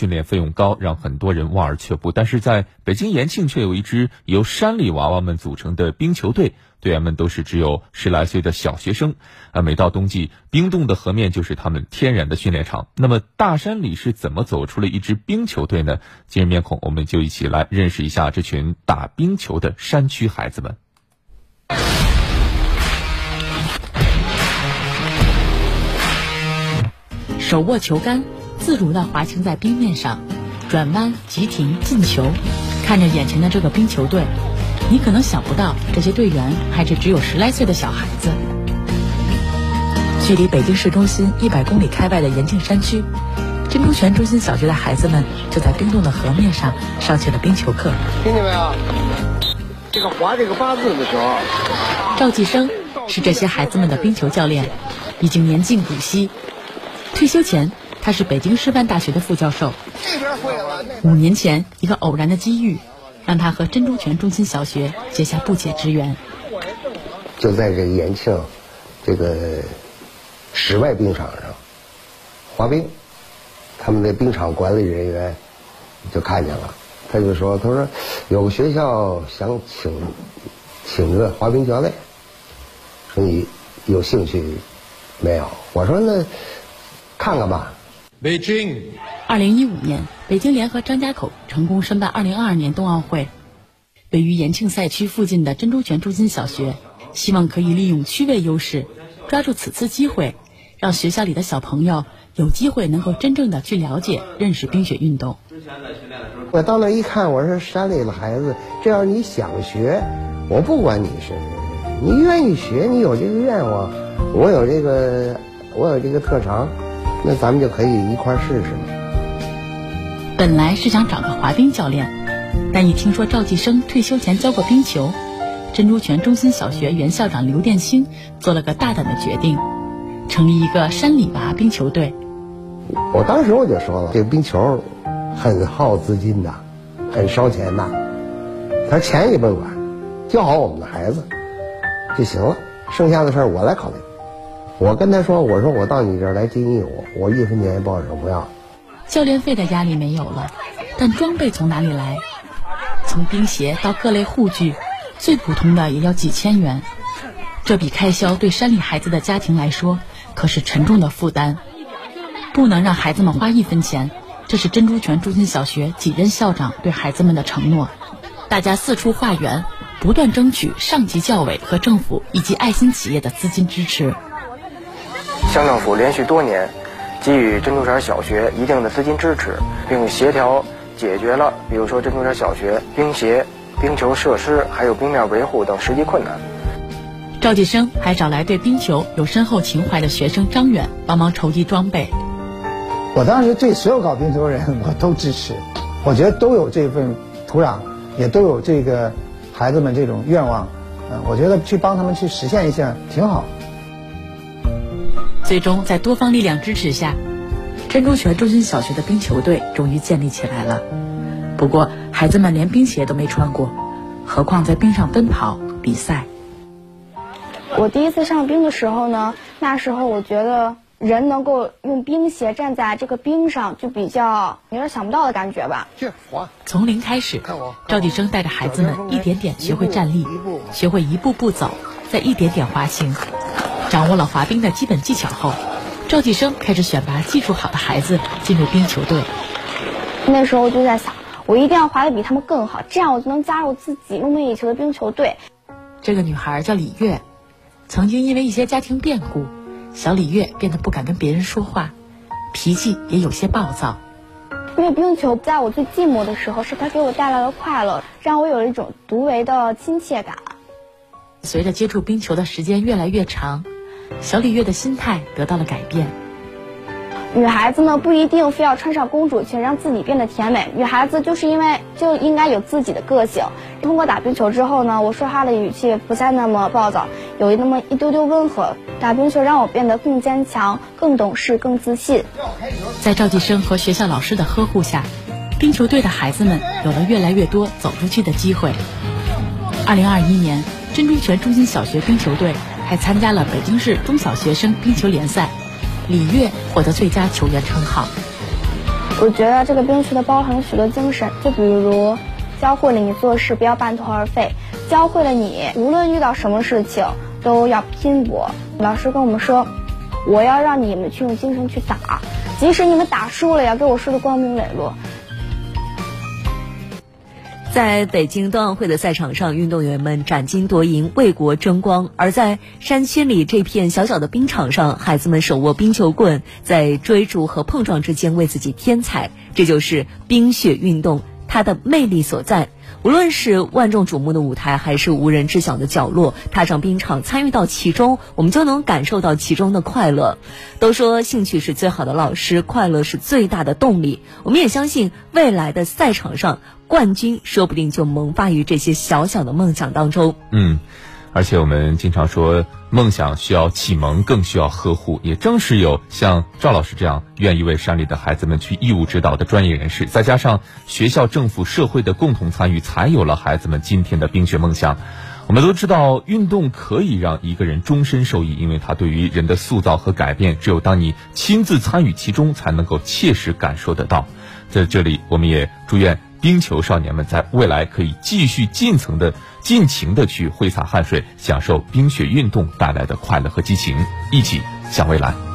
训练费用高，让很多人望而却步。但是在北京延庆却有一支由山里娃娃们组成的冰球队，队员们都是只有十来岁的小学生。啊，每到冬季，冰冻的河面就是他们天然的训练场。那么大山里是怎么走出了一支冰球队呢？今日面孔，我们就一起来认识一下这群打冰球的山区孩子们。手握球杆，自如地滑行在冰面上，转弯、急停、进球。看着眼前的这个冰球队，你可能想不到，这些队员还是只有十来岁的小孩子。距离北京市中心一百公里开外的延庆山区，珍珠泉中心小学的孩子们就在冰冻的河面上上起了冰球课。听见没有？这个划这个八字的时候，赵继生是这些孩子们的冰球教练，已经年近古稀。退休前，他是北京师范大学的副教授。五年前，一个偶然的机遇，让他和珍珠泉中心小学结下不解之缘。就在这延庆这个室外冰场上滑冰，他们的冰场管理人员就看见了，他就说：“他说有个学校想请请个滑冰教练，说你有兴趣没有？”我说：“那。”看看吧。北京，二零一五年，北京联合张家口成功申办二零二二年冬奥会。位于延庆赛区附近的珍珠泉中心小学，希望可以利用区位优势，抓住此次机会，让学校里的小朋友有机会能够真正的去了解、认识冰雪运动。我到那一看，我说山里的孩子，只要你想学，我不管你是，你愿意学，你有这个愿望，我有这个，我有这个特长。那咱们就可以一块试试。本来是想找个滑冰教练，但一听说赵继生退休前教过冰球，珍珠泉中心小学原校长刘殿清做了个大胆的决定，成立一个山里娃冰球队。我当时我就说了，这个冰球很耗资金的，很烧钱的。他钱也不管，教好我们的孩子就行了，剩下的事儿我来考虑。我跟他说：“我说我到你这儿来经营我，我一分钱也不手不要。教练费的压力没有了，但装备从哪里来？从冰鞋到各类护具，最普通的也要几千元。这笔开销对山里孩子的家庭来说可是沉重的负担，不能让孩子们花一分钱。这是珍珠泉中心小学几任校长对孩子们的承诺。大家四处化缘，不断争取上级教委和政府以及爱心企业的资金支持。”乡政府连续多年给予珍珠泉小学一定的资金支持，并协调解决了，比如说珍珠泉小学冰鞋、冰球设施还有冰面维护等实际困难。赵继生还找来对冰球有深厚情怀的学生张远帮忙筹集装备。我当时对所有搞冰球的人我都支持，我觉得都有这份土壤，也都有这个孩子们这种愿望，嗯，我觉得去帮他们去实现一下挺好。最终，在多方力量支持下，珍珠泉中心小学的冰球队终于建立起来了。不过，孩子们连冰鞋都没穿过，何况在冰上奔跑比赛。我第一次上冰的时候呢，那时候我觉得人能够用冰鞋站在这个冰上，就比较有点想不到的感觉吧。从零开始，赵继生带着孩子们一点点学会站立，学会一步步走，再一点点滑行。掌握了滑冰的基本技巧后，赵继生开始选拔技术好的孩子进入冰球队。那时候我就在想，我一定要滑得比他们更好，这样我就能加入自己梦寐以求的冰球队。这个女孩叫李月，曾经因为一些家庭变故，小李月变得不敢跟别人说话，脾气也有些暴躁。因为冰球在我最寂寞的时候，是它给我带来了快乐，让我有一种独为的亲切感。随着接触冰球的时间越来越长。小李月的心态得到了改变。女孩子呢，不一定非要穿上公主裙让自己变得甜美。女孩子就是因为就应该有自己的个性。通过打冰球之后呢，我说话的语气不再那么暴躁，有那么一丢丢温和。打冰球让我变得更坚强、更懂事、更自信。在赵继生和学校老师的呵护下，冰球队的孩子们有了越来越多走出去的机会。二零二一年，珍珠泉中心小学冰球队。还参加了北京市中小学生冰球联赛，李悦获得最佳球员称号。我觉得这个冰球的包含了许多精神，就比如教会了你做事不要半途而废，教会了你无论遇到什么事情都要拼搏。老师跟我们说，我要让你们去用精神去打，即使你们打输了，也要给我输的光明磊落。在北京冬奥会的赛场上，运动员们斩金夺银，为国争光；而在山区里这片小小的冰场上，孩子们手握冰球棍，在追逐和碰撞之间为自己添彩。这就是冰雪运动它的魅力所在。无论是万众瞩目的舞台，还是无人知晓的角落，踏上冰场，参与到其中，我们就能感受到其中的快乐。都说兴趣是最好的老师，快乐是最大的动力。我们也相信，未来的赛场上，冠军说不定就萌发于这些小小的梦想当中。嗯。而且我们经常说，梦想需要启蒙，更需要呵护。也正是有像赵老师这样愿意为山里的孩子们去义务指导的专业人士，再加上学校、政府、社会的共同参与，才有了孩子们今天的冰雪梦想。我们都知道，运动可以让一个人终身受益，因为它对于人的塑造和改变，只有当你亲自参与其中，才能够切实感受得到。在这里，我们也祝愿。冰球少年们在未来可以继续尽情的、尽情的去挥洒汗水，享受冰雪运动带来的快乐和激情，一起向未来。